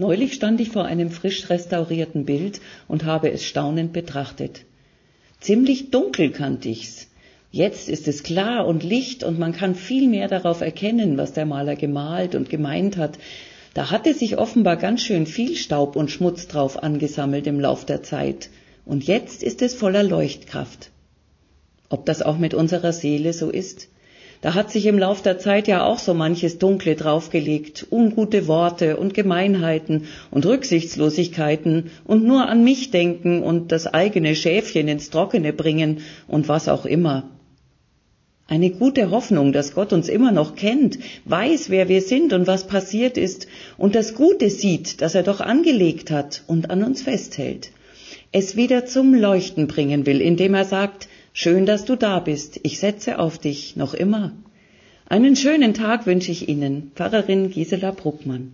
Neulich stand ich vor einem frisch restaurierten Bild und habe es staunend betrachtet. Ziemlich dunkel kannte ich's. Jetzt ist es klar und Licht und man kann viel mehr darauf erkennen, was der Maler gemalt und gemeint hat. Da hatte sich offenbar ganz schön viel Staub und Schmutz drauf angesammelt im Lauf der Zeit. Und jetzt ist es voller Leuchtkraft. Ob das auch mit unserer Seele so ist? Da hat sich im Lauf der Zeit ja auch so manches Dunkle draufgelegt, ungute Worte und Gemeinheiten und Rücksichtslosigkeiten und nur an mich denken und das eigene Schäfchen ins Trockene bringen und was auch immer. Eine gute Hoffnung, dass Gott uns immer noch kennt, weiß, wer wir sind und was passiert ist und das Gute sieht, das er doch angelegt hat und an uns festhält. Es wieder zum Leuchten bringen will, indem er sagt, Schön, dass du da bist. Ich setze auf dich noch immer. Einen schönen Tag wünsche ich Ihnen, Pfarrerin Gisela Bruckmann.